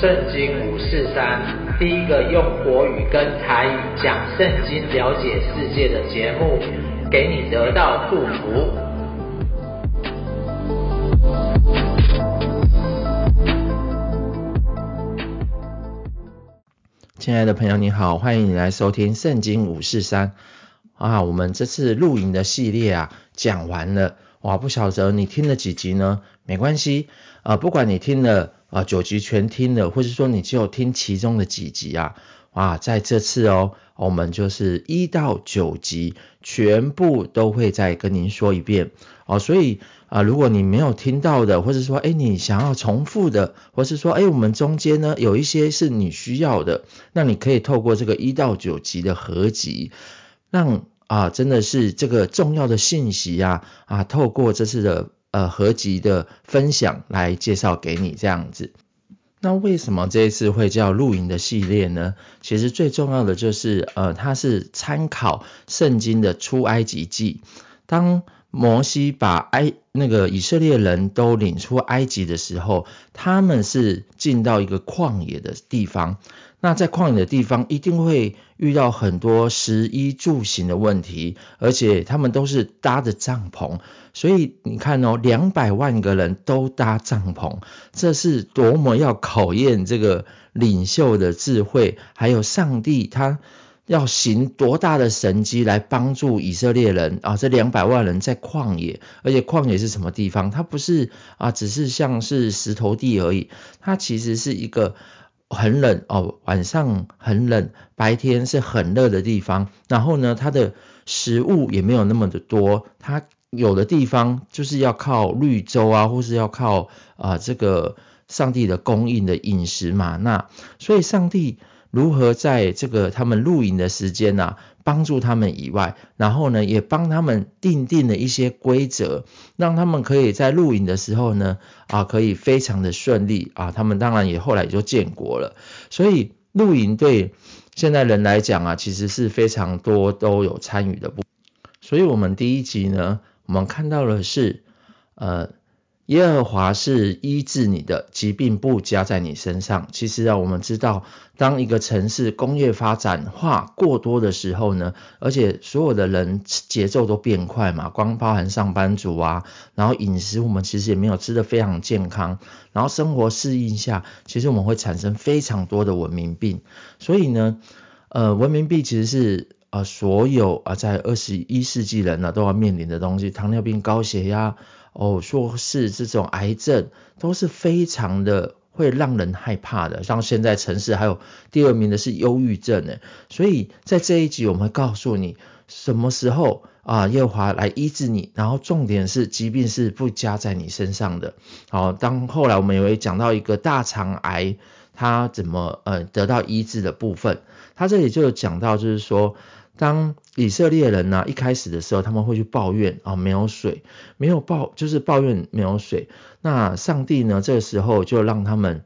圣经五四三，第一个用国语跟台语讲圣经、了解世界的节目，给你得到祝福。亲爱的朋友，你好，欢迎你来收听圣经五四三啊！我们这次录影的系列啊，讲完了哇！不晓得你听了几集呢？没关系啊，不管你听了。啊，九集全听了，或者说你只有听其中的几集啊，啊，在这次哦，我们就是一到九集全部都会再跟您说一遍哦，所以啊，如果你没有听到的，或者说哎，你想要重复的，或是说哎，我们中间呢有一些是你需要的，那你可以透过这个一到九集的合集，让啊，真的是这个重要的信息啊啊，透过这次的。呃，合集的分享来介绍给你这样子。那为什么这一次会叫露营的系列呢？其实最重要的就是，呃，它是参考圣经的出埃及记。当摩西把埃那个以色列人都领出埃及的时候，他们是进到一个旷野的地方。那在旷野的地方，一定会遇到很多食衣住行的问题，而且他们都是搭着帐篷，所以你看哦，两百万个人都搭帐篷，这是多么要考验这个领袖的智慧，还有上帝他要行多大的神迹来帮助以色列人啊！这两百万人在旷野，而且旷野是什么地方？它不是啊，只是像是石头地而已，它其实是一个。很冷哦，晚上很冷，白天是很热的地方。然后呢，它的食物也没有那么的多，它有的地方就是要靠绿洲啊，或是要靠啊、这个上帝的供应的饮食嘛。那所以上帝。如何在这个他们露营的时间啊，帮助他们以外，然后呢，也帮他们订定了一些规则，让他们可以在露营的时候呢，啊，可以非常的顺利啊。他们当然也后来也就建国了。所以露营对现在人来讲啊，其实是非常多都有参与的部分。所以我们第一集呢，我们看到的是，呃。耶和华是医治你的，疾病不加在你身上。其实啊，我们知道，当一个城市工业发展化过多的时候呢，而且所有的人节奏都变快嘛，光包含上班族啊，然后饮食我们其实也没有吃得非常健康，然后生活适应下，其实我们会产生非常多的文明病。所以呢，呃，文明病其实是呃所有啊在二十一世纪人呢都要面临的东西，糖尿病、高血压。哦，说是这种癌症都是非常的会让人害怕的，像现在城市还有第二名的是忧郁症呢，所以在这一集我们会告诉你什么时候啊耶华来医治你，然后重点是疾病是不加在你身上的。好，当后来我们也会讲到一个大肠癌，它怎么呃得到医治的部分，它这里就讲到就是说。当以色列人呢、一开始的时候，他们会去抱怨啊没有水，没有抱就是抱怨没有水。那上帝呢这个时候就让他们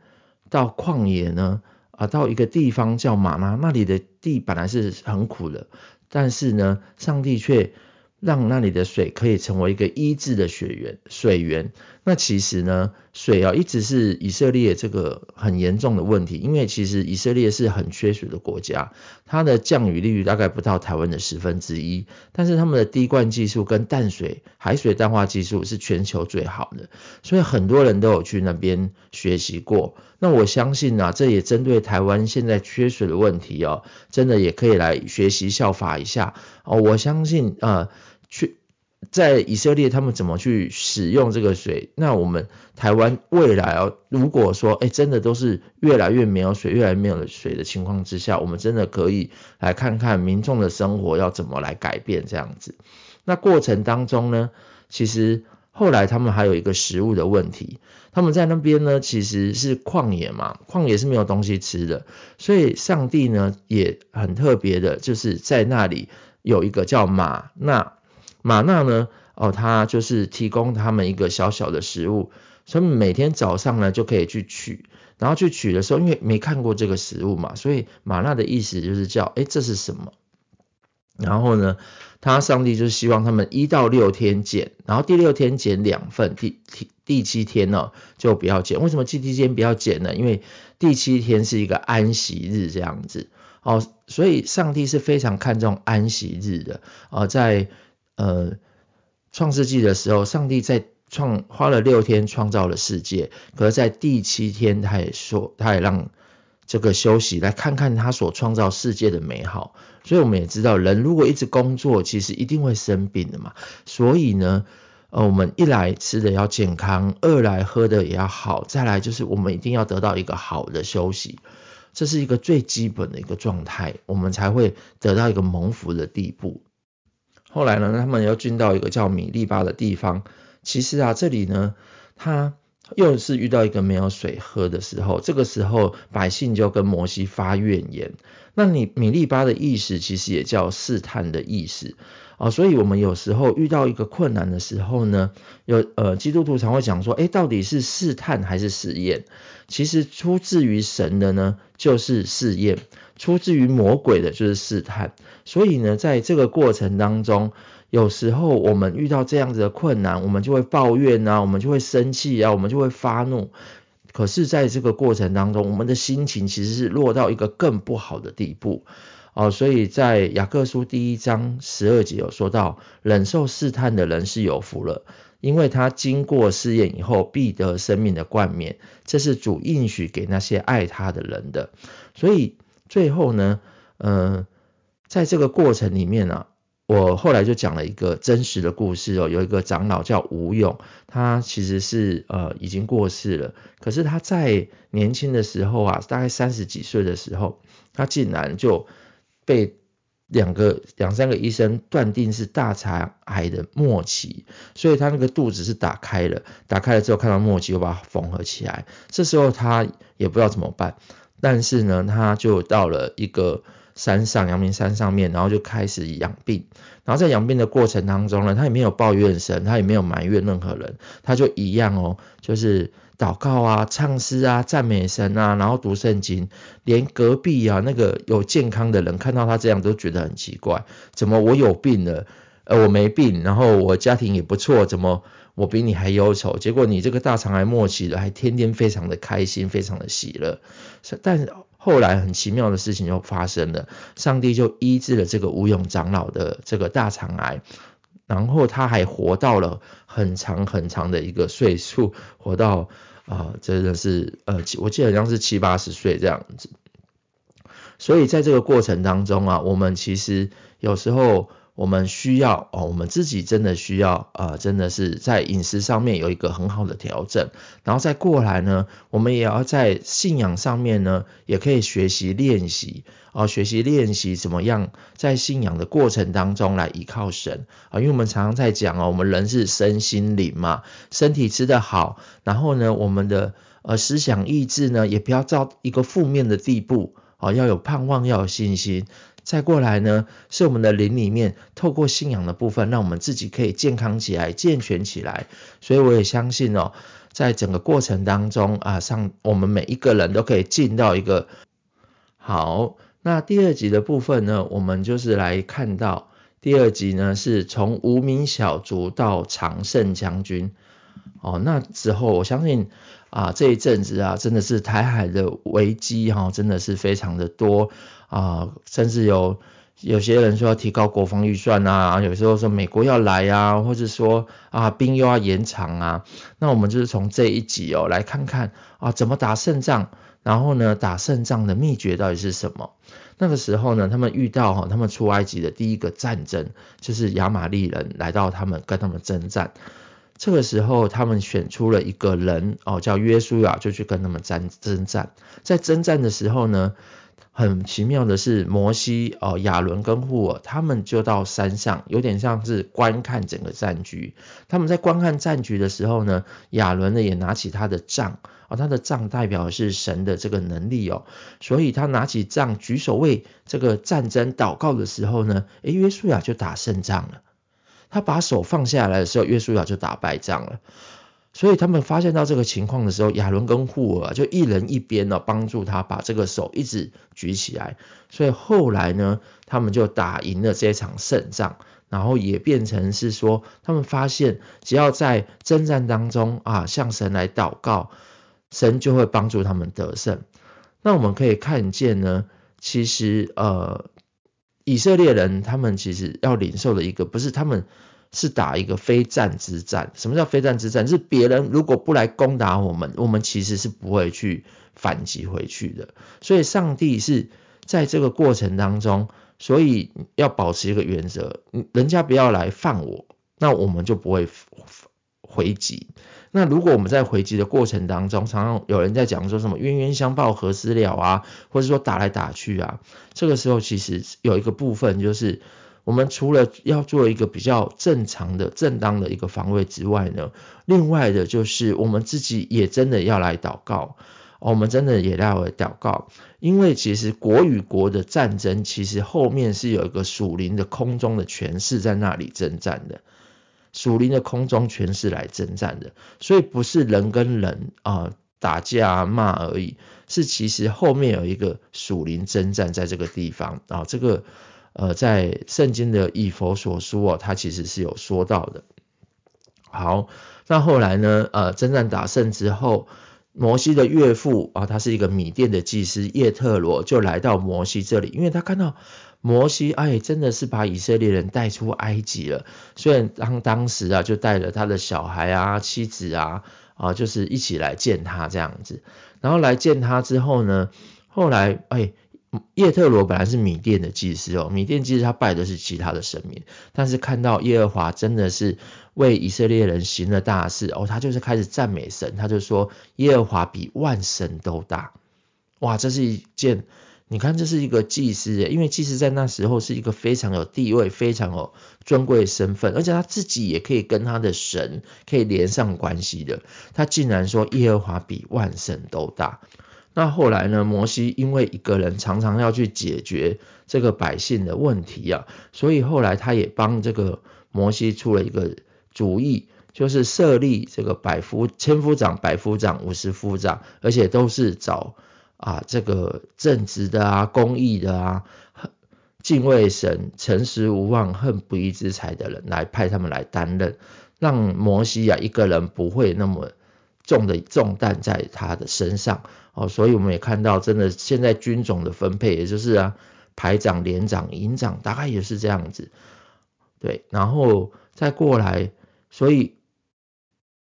到旷野呢啊到一个地方叫玛拉，那里的地本来是很苦的，但是呢上帝却让那里的水可以成为一个医治的水源水源。那其实呢，水啊一直是以色列这个很严重的问题，因为其实以色列是很缺水的国家，它的降雨率大概不到台湾的十分之一，但是他们的滴灌技术跟淡水海水淡化技术是全球最好的，所以很多人都有去那边学习过。那我相信啊，这也针对台湾现在缺水的问题哦，真的也可以来学习效法一下哦。我相信呃，去。在以色列，他们怎么去使用这个水？那我们台湾未来哦，如果说哎，真的都是越来越没有水，越来越没有水的情况之下，我们真的可以来看看民众的生活要怎么来改变这样子。那过程当中呢，其实后来他们还有一个食物的问题，他们在那边呢，其实是旷野嘛，旷野是没有东西吃的，所以上帝呢也很特别的，就是在那里有一个叫玛纳。玛纳呢？哦，他就是提供他们一个小小的食物，所以每天早上呢就可以去取，然后去取的时候，因为没看过这个食物嘛，所以玛纳的意思就是叫，诶，这是什么？然后呢，他上帝就希望他们一到六天减，然后第六天减两份，第第第七天呢就不要减。为什么第七天不要减呢？因为第七天是一个安息日这样子哦，所以上帝是非常看重安息日的啊、哦，在呃创世纪的时候，上帝在创花了六天创造了世界，可是在第七天他也说，他也让。这个休息，来看看他所创造世界的美好。所以我们也知道，人如果一直工作，其实一定会生病的嘛。所以呢，呃，我们一来吃的要健康，二来喝的也要好，再来就是我们一定要得到一个好的休息，这是一个最基本的一个状态，我们才会得到一个蒙福的地步。后来呢，他们又进到一个叫米利巴的地方。其实啊，这里呢，他。又是遇到一个没有水喝的时候，这个时候百姓就跟摩西发怨言。那你米利巴的意思其实也叫试探的意思啊，所以我们有时候遇到一个困难的时候呢，有呃基督徒常会讲说，诶，到底是试探还是试验？其实出自于神的呢，就是试验；出自于魔鬼的，就是试探。所以呢，在这个过程当中，有时候我们遇到这样子的困难，我们就会抱怨啊，我们就会生气啊，我们就会发怒。可是，在这个过程当中，我们的心情其实是落到一个更不好的地步哦。所以在雅各书第一章十二节有说到，忍受试探的人是有福了，因为他经过试验以后，必得生命的冠冕。这是主应许给那些爱他的人的。所以最后呢，嗯、在这个过程里面啊。我后来就讲了一个真实的故事哦，有一个长老叫吴勇，他其实是呃已经过世了，可是他在年轻的时候啊，大概三十几岁的时候，他竟然就被两个两三个医生断定是大肠癌的末期，所以他那个肚子是打开了，打开了之后看到末期又把它缝合起来，这时候他也不知道怎么办，但是呢，他就到了一个。山上阳明山上面，然后就开始养病，然后在养病的过程当中呢，他也没有抱怨神，他也没有埋怨任何人，他就一样哦，就是祷告啊、唱诗啊、赞美神啊，然后读圣经，连隔壁啊那个有健康的人看到他这样都觉得很奇怪，怎么我有病了，呃我没病，然后我家庭也不错，怎么我比你还忧愁？结果你这个大肠癌末期了，还天天非常的开心，非常的喜乐，但。后来很奇妙的事情就发生了，上帝就医治了这个吴勇长老的这个大肠癌，然后他还活到了很长很长的一个岁数，活到啊、真的是呃我记得好像是七八十岁这样子。所以在这个过程当中啊，我们其实有时候。我们需要哦，我们自己真的需要啊、呃，真的是在饮食上面有一个很好的调整，然后再过来呢，我们也要在信仰上面呢，也可以学习练习啊、学习练习怎么样在信仰的过程当中来依靠神啊、因为我们常常在讲哦，我们人是身心灵嘛，身体吃得好，然后呢，我们的呃思想意志呢，也不要到一个负面的地步啊、要有盼望，要有信心。再过来呢，是我们的灵里面透过信仰的部分，让我们自己可以健康起来、健全起来。所以我也相信哦，在整个过程当中啊，上我们每一个人都可以进到一个好。那第二集的部分呢，我们就是来看到第二集呢，是从无名小卒到常胜将军。哦，那之后我相信啊，这一阵子啊，真的是台海的危机哈、真的是非常的多。啊，甚至有有些人说要提高国防预算啊，有时候说美国要来啊，或者说啊兵又要延长啊，那我们就是从这一集哦来看看啊怎么打胜仗，然后呢打胜仗的秘诀到底是什么？那个时候呢，他们遇到哈，他们出埃及的第一个战争就是亚玛力人来到他们跟他们征战，这个时候他们选出了一个人哦叫约书亚，就去跟他们战征战，在征战的时候呢。很奇妙的是，摩西哦、亚伦跟户珥，他们就到山上，有点像是观看整个战局。他们在观看战局的时候呢，亚伦呢也拿起他的杖，啊，他的杖代表的是神的这个能力哦，所以他拿起杖举手为这个战争祷告的时候呢，诶，约书亚就打胜仗了。他把手放下来的时候，约书亚就打败仗了。所以他们发现到这个情况的时候，亚伦跟户珥就一人一边呢，帮助他把这个手一直举起来。所以后来呢，他们就打赢了这场胜仗，然后也变成是说，他们发现只要在征战当中啊，向神来祷告，神就会帮助他们得胜。那我们可以看见呢，其实呃，以色列人他们其实要领受的一个不是他们。是打一个非战之战。什么叫非战之战？是别人如果不来攻打我们，我们其实是不会去反击回去的。所以上帝是在这个过程当中，所以要保持一个原则，人家不要来犯我，那我们就不会回击。那如果我们在回击的过程当中，常常有人在讲说什么冤冤相报何时了啊，或者说打来打去啊，这个时候其实有一个部分就是。我们除了要做一个比较正常的、正当的一个防卫之外呢，另外的就是我们自己也真的要来祷告，我们真的也要来祷告，因为其实国与国的战争，其实后面是有一个属灵的空中的权势在那里征战的，属灵的空中权势来征战的，所以不是人跟人啊、打架骂而已，是其实后面有一个属灵征战在这个地方啊、这个。呃，在圣经的以弗所书哦，他其实是有说到的。好，那后来呢，呃，征战打胜之后，摩西的岳父啊，他是一个米甸的祭司叶特罗，就来到摩西这里，因为他看到摩西，哎，真的是把以色列人带出埃及了。虽然当当时啊，就带了他的小孩啊、妻子啊，啊，就是一起来见他这样子。然后来见他之后呢，后来，哎。叶特罗本来是米甸的祭司哦，米甸祭司他拜的是其他的神明，但是看到耶和华真的是为以色列人行了大事哦，他就是开始赞美神，他就说耶和华比万神都大，哇，这是一件，你看这是一个祭司耶，因为祭司在那时候是一个非常有地位、非常有尊贵的身份，而且他自己也可以跟他的神可以连上关系的，他竟然说耶和华比万神都大。那后来呢？摩西因为一个人常常要去解决这个百姓的问题啊，所以后来他也帮这个摩西出了一个主意，就是设立这个百夫、千夫长、百夫长、五十夫长，而且都是找啊这个正直的啊、公义的啊、敬畏神、诚实无妄、恨不义之财的人来派他们来担任，让摩西啊一个人不会那么。重的重担在他的身上哦，所以我们也看到，真的现在军种的分配，也就是啊排长、连长、营长，大概也是这样子。对，然后再过来，所以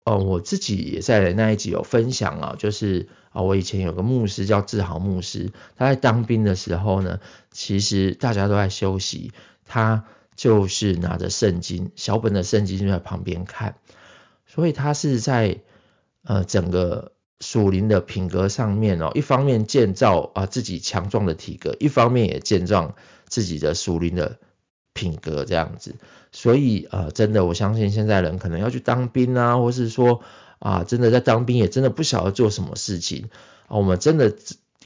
哦，我自己也在那一集有分享啊，就是啊，我以前有个牧师叫志豪牧师，他在当兵的时候呢，其实大家都在休息，他就是拿着圣经，小本的圣经就在旁边看，所以他是在。呃，整个属灵的品格上面哦，一方面建造啊自己强壮的体格，一方面也建造自己的属灵的品格这样子。所以呃，真的我相信现在人可能要去当兵啊，或是说啊，真的在当兵也真的不晓得做什么事情啊，我们真的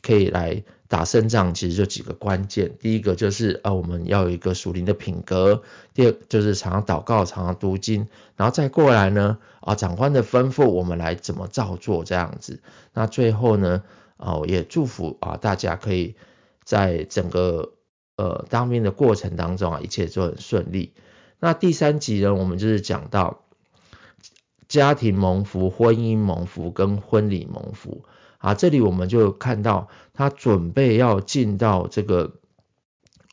可以来。打胜仗其实就几个关键，第一个就是啊，我们要有一个属灵的品格；第二就是常常祷告、常常读经，然后再过来呢啊，长官的吩咐我们来怎么照做这样子。那最后呢啊，也祝福啊大家可以在整个呃当兵的过程当中啊，一切都很顺利。那第三集呢，我们就是讲到家庭蒙福、婚姻蒙福跟婚礼蒙福。啊，这里我们就看到他准备要进到这个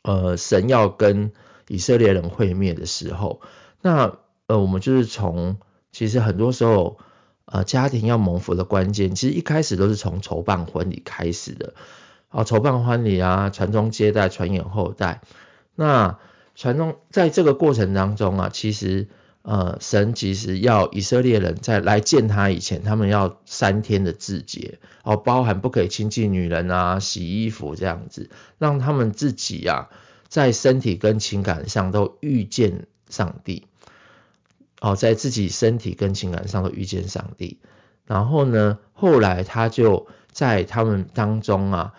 呃神要跟以色列人会面的时候，那呃我们就是从其实很多时候呃家庭要蒙福的关键，其实一开始都是从筹办婚礼开始的。啊，筹办婚礼啊，传宗接代，传衍后代。那传宗在这个过程当中啊，其实。呃，神其实要以色列人在来见他以前，他们要三天的自洁，哦，包含不可以亲近女人啊，洗衣服这样子，让他们自己啊，在身体跟情感上都遇见上帝，哦，在自己身体跟情感上都遇见上帝。然后呢，后来他就在他们当中啊。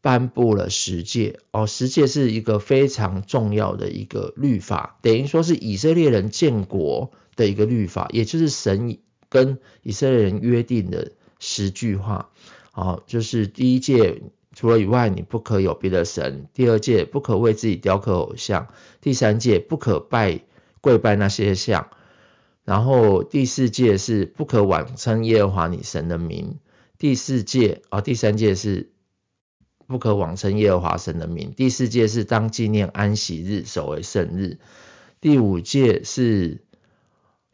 颁布了十诫哦，十诫是一个非常重要的一个律法，等于说是以色列人建国的一个律法，也就是神跟以色列人约定的十句话，哦，就是第一诫，除了以外，你不可有别的神；第二诫，不可为自己雕刻偶像；第三诫，不可拜跪拜那些像；然后第四诫是不可妄称耶和华你神的名；第四诫啊、哦，第三诫是不可妄称耶和华神的名；第四届是当纪念安息日，守为圣日；第五届是。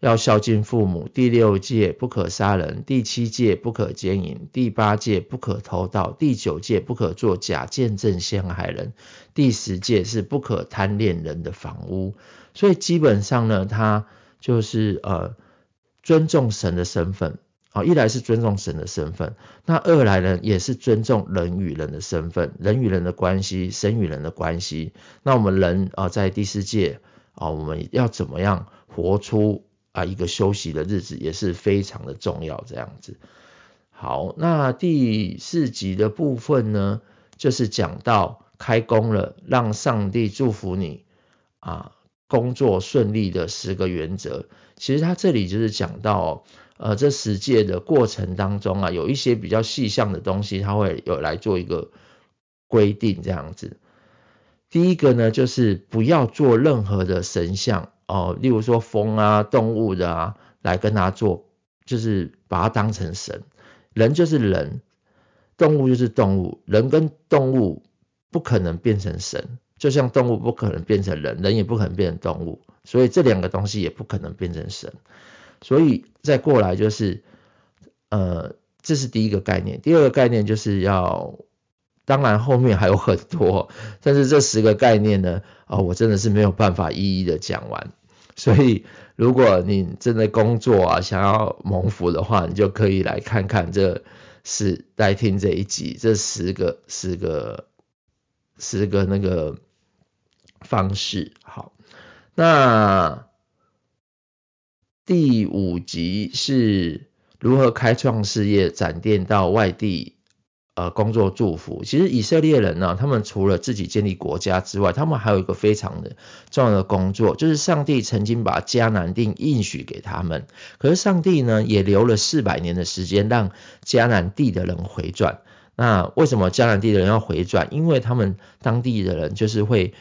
要孝敬父母，第六届不可杀人，第七届不可奸淫，第八届不可偷盗，第九届不可作假见证陷害人，第十届是不可贪恋人的房屋。所以基本上呢，他就是呃尊重神的身份啊，一来是尊重神的身份，那二来呢也是尊重人与人的身份，人与人的关系，神与人的关系。那我们人啊，在第四界啊，我们要怎么样活出？啊，一个休息的日子也是非常的重要，这样子。好，那第四集的部分呢，就是讲到开工了，让上帝祝福你啊，工作顺利的十个原则。其实他这里就是讲到，呃，这十诫的过程当中啊，有一些比较细项的东西，他会有来做一个规定，这样子。第一个呢，就是不要做任何的神像。哦，例如说风啊、动物的啊，来跟他做，就是把它当成神。人就是人，动物就是动物，人跟动物不可能变成神，就像动物不可能变成人，人也不可能变成动物，所以这两个东西也不可能变成神。所以再过来就是，呃，这是第一个概念。第二个概念就是要。当然后面还有很多，但是这十个概念呢，啊、我真的是没有办法一一的讲完。所以如果你正在工作啊，想要蒙福的话，你就可以来看看这是，来听这一集，这十个十个十个那个方式。好，那第五集是如何开创事业，展店到外地。呃，工作祝福。其实以色列人呢，他们除了自己建立国家之外，他们还有一个非常的重要的工作，就是上帝曾经把迦南地应许给他们。可是上帝呢，也留了四百年的时间，让迦南地的人回转。那为什么迦南地的人要回转？因为他们当地的人就是会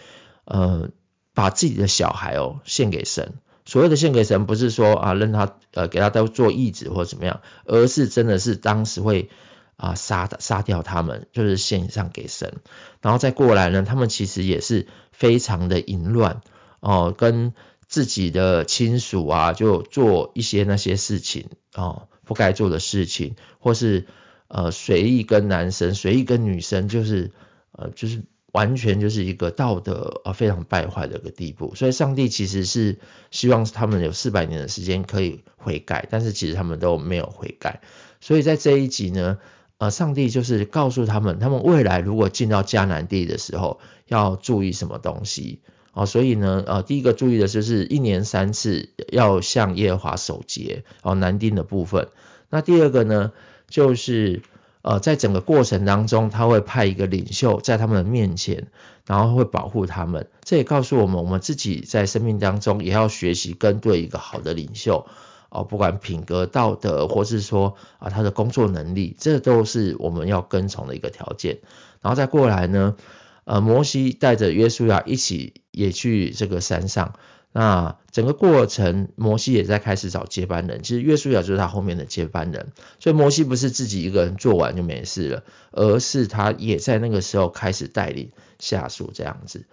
呃，把自己的小孩哦献给神。所谓的献给神，不是说啊，让他呃给他都做义子或怎么样，而是真的是当时会。啊，杀杀掉他们，就是献上给神，然后再过来呢，他们其实也是非常的淫乱哦，跟自己的亲属啊，就做一些那些事情哦，不该做的事情，或是呃随意跟男生、随意跟女生，就是呃就是完全就是一个道德啊非常败坏的一个地步。所以上帝其实是希望他们有四百年的时间可以悔改，但是其实他们都没有悔改。所以在这一集呢。呃，上帝就是告诉他们，他们未来如果进到迦南地的时候，要注意什么东西哦。所以呢，呃，第一个注意的就是一年三次要向耶和华守节哦，南丁的部分。那第二个呢，就是呃，在整个过程当中，他会派一个领袖在他们的面前，然后会保护他们。这也告诉我们，我们自己在生命当中也要学习跟对一个好的领袖。哦，不管品格、道德，或是说啊他的工作能力，这都是我们要跟从的一个条件。然后再过来呢，呃，摩西带着约书亚一起也去这个山上。那整个过程，摩西也在开始找接班人。其实约书亚就是他后面的接班人。所以摩西不是自己一个人做完就没事了，而是他也在那个时候开始带领下属这样子。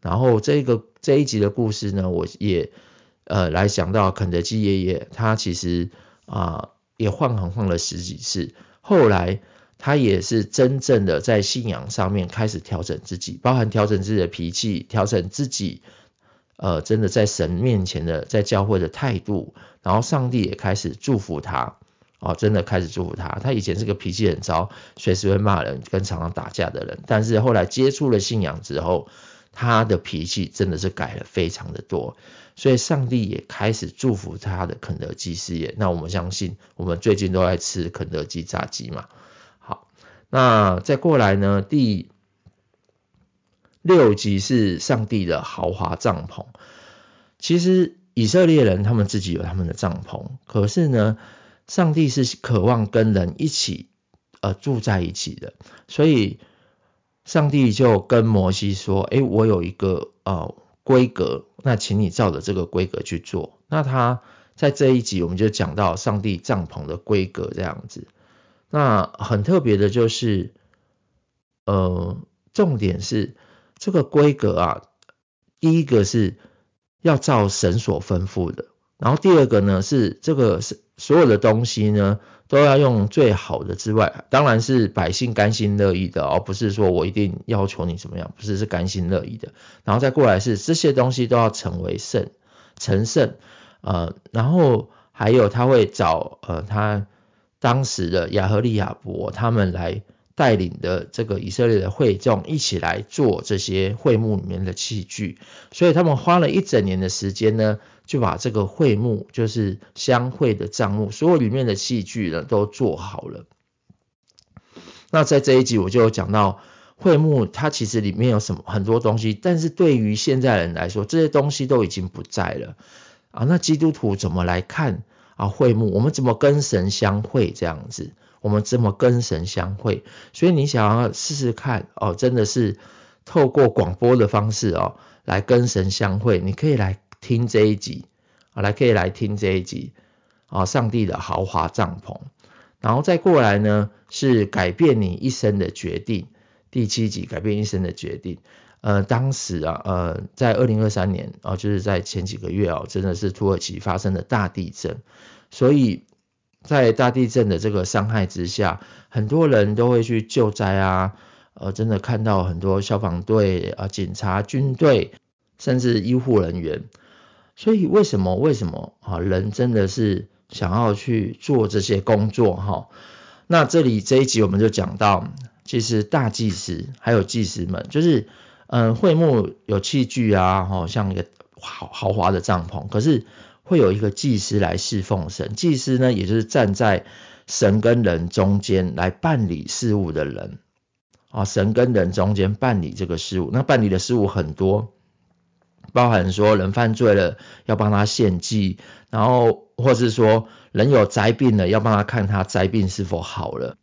然后这个这一集的故事呢，我也。呃，来讲到肯德基爷爷，他其实啊、也换行换了十几次，后来他也是真正的在信仰上面开始调整自己，包含调整自己的脾气，调整自己呃真的在神面前的在教会的态度，然后上帝也开始祝福他，哦，真的开始祝福他。他以前是个脾气很糟，随时会骂人，跟常常打架的人，但是后来接触了信仰之后，他的脾气真的是改了非常的多。所以上帝也开始祝福他的肯德基事业。那我们相信，我们最近都在吃肯德基炸鸡嘛。好，那再过来呢，第六集是上帝的豪华帐篷。其实以色列人他们自己有他们的帐篷，可是呢，上帝是渴望跟人一起呃住在一起的，所以上帝就跟摩西说：“诶，我有一个呃规格，那请你照着这个规格去做。”那他在这一集我们就讲到上帝帐篷的规格这样子。那很特别的就是，呃，重点是这个规格啊，第一个是要照神所吩咐的。然后第二个呢是这个是所有的东西呢都要用最好的之外，当然是百姓甘心乐意的，而不是说我一定要求你怎么样，不是是甘心乐意的。然后再过来是这些东西都要成为圣，成圣，呃，然后还有他会找呃他当时的亚和利亚伯他们来。带领的这个以色列的会众一起来做这些会幕里面的器具，所以他们花了一整年的时间呢，就把这个会幕，就是相会的帐幕，所有里面的器具呢都做好了。那在这一集我就讲到会幕，它其实里面有什么很多东西，但是对于现在人来说，这些东西都已经不在了啊。那基督徒怎么来看啊会幕？我们怎么跟神相会这样子？我们怎么跟神相会？所以你想要试试看哦，真的是透过广播的方式哦，来跟神相会。你可以来听这一集啊，来可以来听这一集啊，上帝的豪华帐篷。然后再过来呢，是改变你一生的决定。第七集改变一生的决定。呃，当时啊，呃，在二零二三年啊，就是在前几个月哦，真的是土耳其发生了大地震，所以。在大地震的这个伤害之下，很多人都会去救灾啊，呃，真的看到很多消防队啊、警察、军队，甚至医护人员。所以为什么为什么啊？人真的是想要去做这些工作哈？那这里这一集我们就讲到，其实大祭司还有祭司们，就是嗯，会幕有器具啊，哈，像一个豪豪华的帐篷，可是。会有一个祭司来侍奉神，祭司呢，也就是站在神跟人中间来办理事务的人。啊，神跟人中间办理这个事务，那办理的事务很多，包含说人犯罪了要帮他献祭，然后或是说人有灾病了要帮他看他灾病是否好了，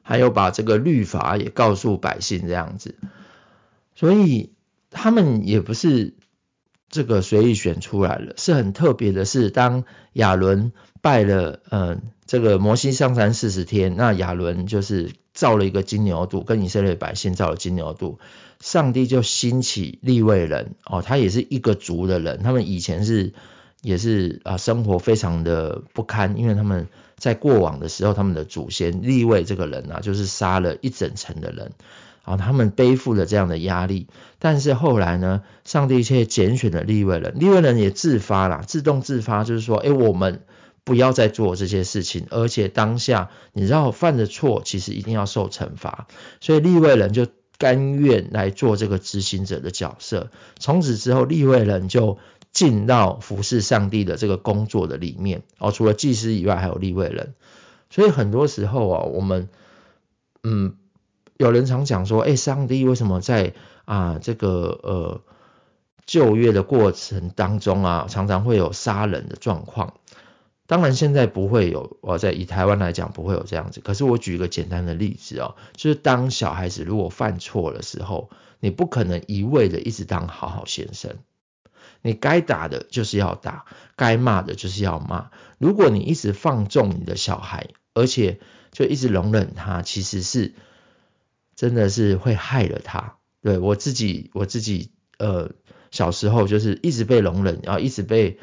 还有把这个律法也告诉百姓这样子，所以他们也不是。这个随意选出来了，是很特别的是，当亚伦拜了，呃，这个摩西上山四十天，那亚伦就是造了一个金牛犊，跟以色列百姓造了金牛犊，上帝就兴起利未人，哦，他也是一个族的人，他们以前是也是啊，生活非常的不堪，因为他们在过往的时候，他们的祖先利未这个人啊，就是杀了一整城的人。啊，他们背负了这样的压力，但是后来呢，上帝却拣选了利未人，利未人也自发了，自动自发，就是说，诶，我们不要再做这些事情，而且当下你知道犯的错，其实一定要受惩罚，所以利未人就甘愿来做这个执行者的角色。从此之后，利未人就进到服侍上帝的这个工作的里面。哦，除了祭司以外，还有利未人。所以很多时候啊，我们，嗯。有人常讲说，诶，上帝为什么在啊这个呃旧约的过程当中啊，常常会有杀人的状况？当然现在不会有，我在以台湾来讲不会有这样子。可是我举一个简单的例子哦，就是当小孩子如果犯错的时候，你不可能一味的一直当好好先生，你该打的就是要打，该骂的就是要骂。如果你一直放纵你的小孩，而且就一直容忍他，其实是。真的是会害了他。对，我自己，我自己，呃，小时候就是一直被容忍，然后一直被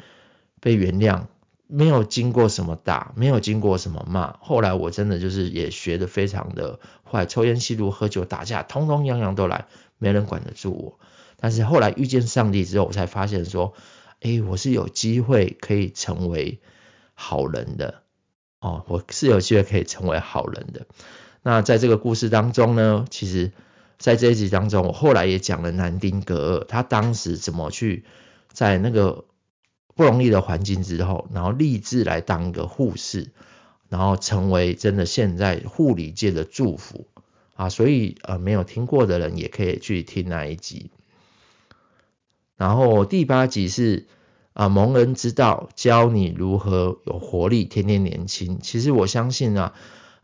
被原谅，没有经过什么打，没有经过什么骂。后来我真的就是也学得非常的坏，抽烟、吸毒、喝酒、打架，通通样样都来，没人管得住我。但是后来遇见上帝之后，我才发现说，诶，我是有机会可以成为好人的。哦，我是有机会可以成为好人的。那在这个故事当中呢，其实，在这一集当中，我后来也讲了南丁格尔，他当时怎么去在那个不容易的环境之后，然后立志来当一个护士，然后成为真的现在护理界的祝福啊，所以呃没有听过的人也可以去听那一集。然后第八集是啊，蒙恩之道教你如何有活力，天天年轻。其实我相信啊，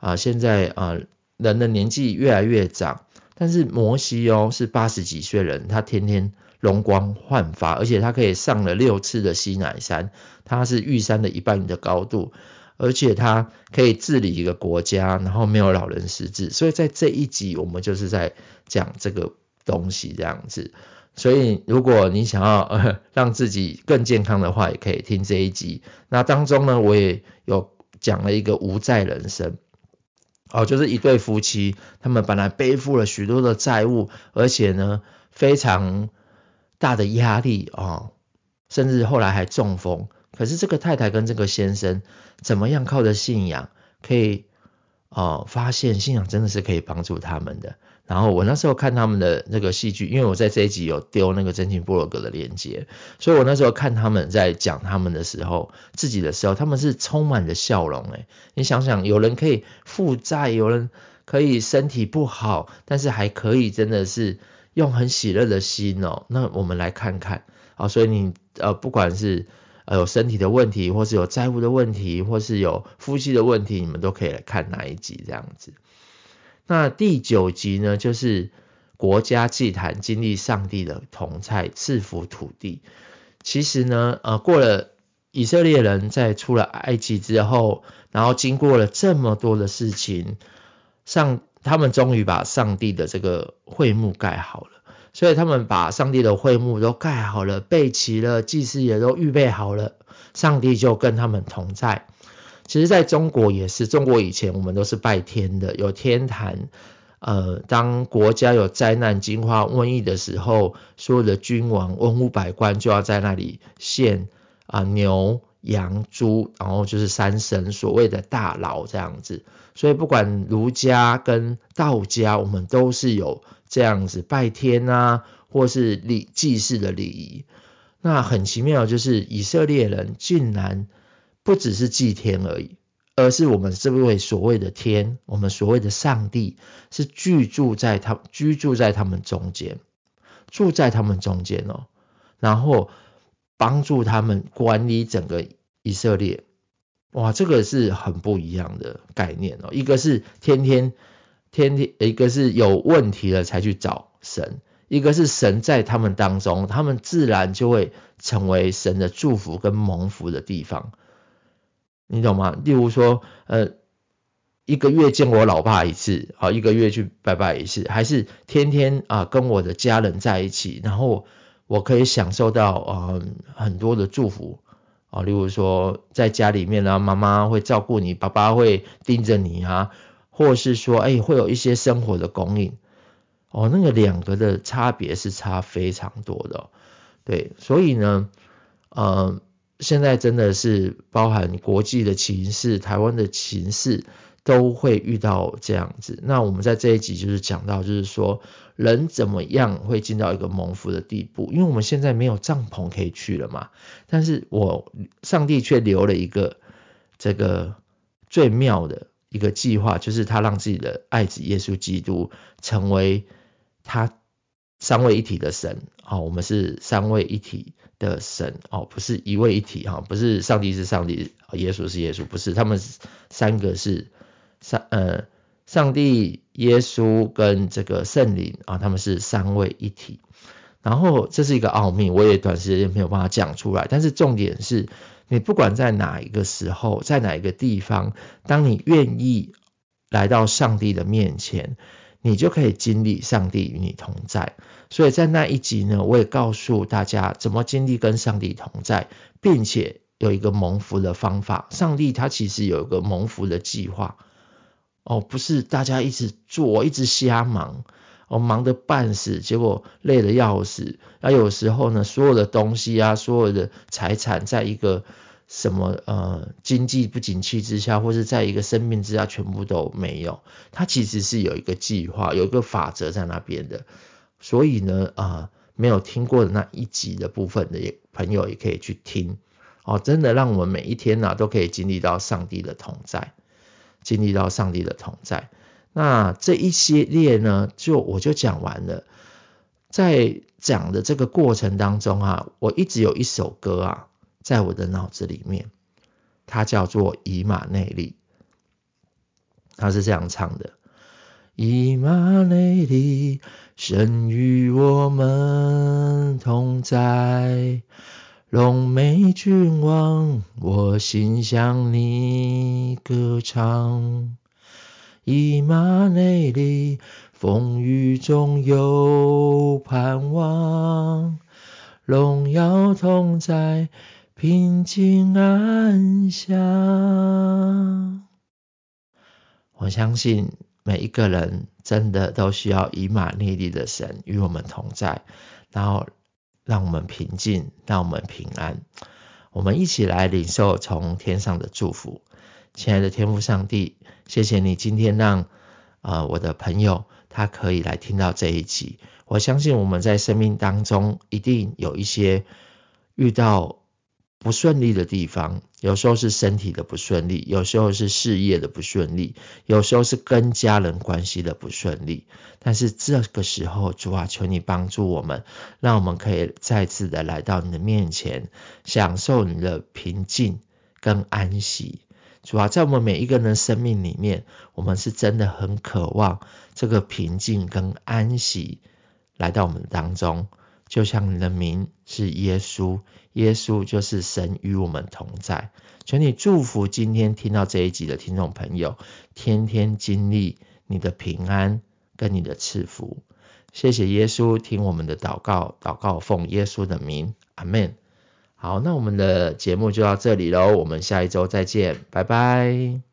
啊，现在啊，人的年纪越来越长，但是摩西哦是八十几岁人，他天天容光焕发，而且他可以上了六次的西乃山，他是玉山的一半的高度，而且他可以治理一个国家，然后没有老人失智。所以在这一集我们就是在讲这个东西这样子。所以，如果你想要呃让自己更健康的话，也可以听这一集。那当中呢，我也有讲了一个无债人生，哦，就是一对夫妻，他们本来背负了许多的债务，而且呢非常大的压力、哦，甚至后来还中风。可是这个太太跟这个先生怎么样靠着信仰，可以哦发现信仰真的是可以帮助他们的。然后我那时候看他们的那个戏剧，因为我在这一集有丢那个真情部落格的链接，所以我那时候看他们在讲他们的时候，自己的时候，他们是充满着笑容诶。你想想，有人可以负债，有人可以身体不好，但是还可以真的是用很喜乐的心哦。那我们来看看啊，所以你呃不管是呃有身体的问题，或是有债务的问题，或是有夫妻的问题，你们都可以来看哪一集这样子。那第九集呢，就是国家祭坛经历上帝的同在，赐福土地。其实呢，呃，过了以色列人在出了埃及之后，然后经过了这么多的事情，上他们终于把上帝的这个会幕盖好了。所以他们把上帝的会幕都盖好了，备齐了，祭司也都预备好了，上帝就跟他们同在。其实在中国也是，中国以前我们都是拜天的，有天坛。呃，当国家有灾难、惊慌、瘟疫的时候，所有的君王、文武百官就要在那里献啊、牛、羊、猪，然后就是三神，所谓的大劳这样子。所以不管儒家跟道家，我们都是有这样子拜天啊，或是礼祭祀的礼仪。那很奇妙，就是以色列人竟然。不只是祭天而已，而是我们这位所谓的天，我们所谓的上帝，是居住在他居住在他们中间，住在他们中间哦，然后帮助他们管理整个以色列。哇，这个是很不一样的概念哦。一个是天天天天，一个是有问题了才去找神，一个是神在他们当中，他们自然就会成为神的祝福跟蒙福的地方。你懂吗？例如说，呃，一个月见我老爸一次，啊，一个月去拜拜一次，还是天天啊跟我的家人在一起，然后我可以享受到啊很多的祝福啊，例如说在家里面呢，妈妈会照顾你，爸爸会盯着你啊，或是说，哎，会有一些生活的供应，哦，那个两个的差别是差非常多的，对，所以呢，呃。现在真的是包含国际的情势，台湾的情势都会遇到这样子。那我们在这一集就是讲到，就是说人怎么样会进到一个蒙福的地步？因为我们现在没有帐篷可以去了嘛。但是我上帝却留了一个这个最妙的一个计划，就是他让自己的爱子耶稣基督成为他三位一体的神。好，我们是三位一体。的神哦，不是一位一体哈，不是上帝是上帝，耶稣是耶稣，不是，他们三个是三呃，上帝、耶稣跟这个圣灵啊，他们是三位一体。然后这是一个奥秘，我也短时间没有办法讲出来。但是重点是，你不管在哪一个时候，在哪一个地方，当你愿意来到上帝的面前，你就可以经历上帝与你同在。所以在那一集呢，我也告诉大家怎么经历跟上帝同在，并且有一个蒙福的方法。上帝他其实有一个蒙福的计划，哦，不是大家一直做，一直瞎忙，哦，忙得半死，结果累得要死。那有时候呢，所有的东西啊，所有的财产，在一个什么呃经济不景气之下，或是在一个生命之下，全部都没有。他其实是有一个计划，有一个法则在那边的。所以呢，啊、呃，没有听过的那一集的部分的朋友也可以去听哦，真的让我们每一天呢、啊、都可以经历到上帝的同在，经历到上帝的同在。那这一系列呢，就我就讲完了。在讲的这个过程当中啊，我一直有一首歌啊，在我的脑子里面，它叫做以马内利。他是这样唱的：以马内利，神与我们同在。龙美君王，我心向你歌唱。以马内利，风雨中有盼望。荣耀同在，平静安详。我相信每一个人真的都需要以马内利的神与我们同在，然后。让我们平静，让我们平安。我们一起来领受从天上的祝福。亲爱的天父上帝，谢谢你今天让呃我的朋友他可以来听到这一集。我相信我们在生命当中一定有一些遇到。不顺利的地方，有时候是身体的不顺利，有时候是事业的不顺利，有时候是跟家人关系的不顺利。但是这个时候，主啊，求你帮助我们，让我们可以再次的来到你的面前，享受你的平静跟安息。主啊，在我们每一个人生命里面，我们是真的很渴望这个平静跟安息来到我们当中。就像你的名是耶稣，耶稣就是神与我们同在。求你祝福今天听到这一集的听众朋友，天天经历你的平安跟你的赐福。谢谢耶稣，听我们的祷告，祷告奉耶稣的名，阿门。好，那我们的节目就到这里喽，我们下一周再见，拜拜。